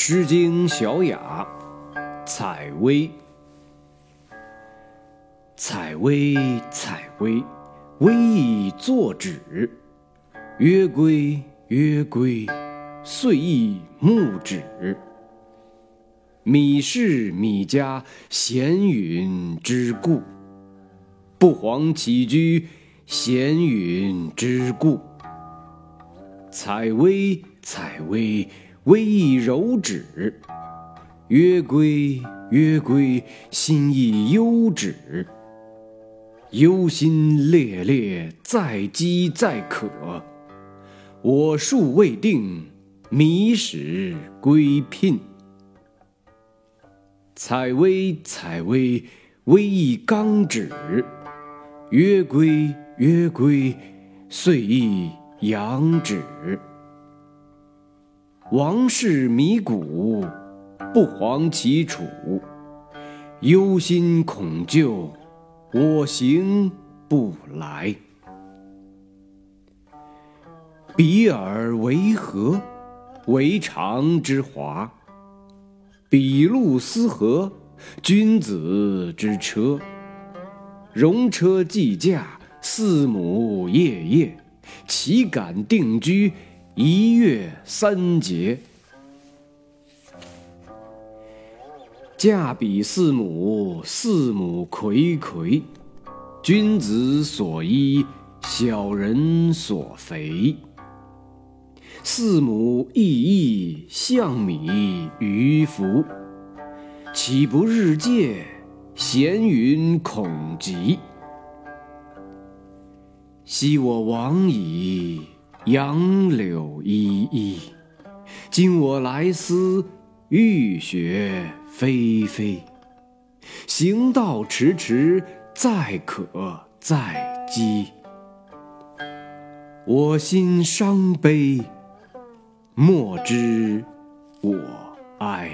诗经·小雅·采薇。采薇，采薇，薇以作止。曰归，曰归，岁亦木止。米氏，米家，闲云之故。不遑起居，闲云之故。采薇，采薇。微亦柔止，曰归，曰归，心亦忧止。忧心烈烈，在饥在渴。我数未定，米始归聘。采薇，采薇，微亦刚止。曰归，曰归，岁亦阳止。王室迷谷，不遑其处。忧心恐惧，我行不来。比尔为何？为常之华。比路斯河，君子之车。戎车既驾，驷马夜夜，岂敢定居？一月三节，驾比四母，四母睽睽。君子所依，小人所肥。四母异义，象米于夫。岂不日戒？闲云恐极。昔我往矣。杨柳依依，今我来思，雨雪霏霏。行道迟迟，载渴载饥。我心伤悲，莫知我哀。